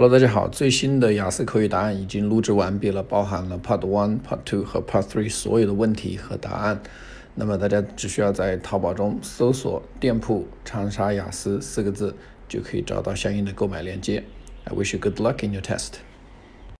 Hello，大家好，最新的雅思口语答案已经录制完毕了，包含了 Part One、Part Two 和 Part Three 所有的问题和答案。那么大家只需要在淘宝中搜索店铺“长沙雅思”四个字，就可以找到相应的购买链接。I wish you good luck in your test.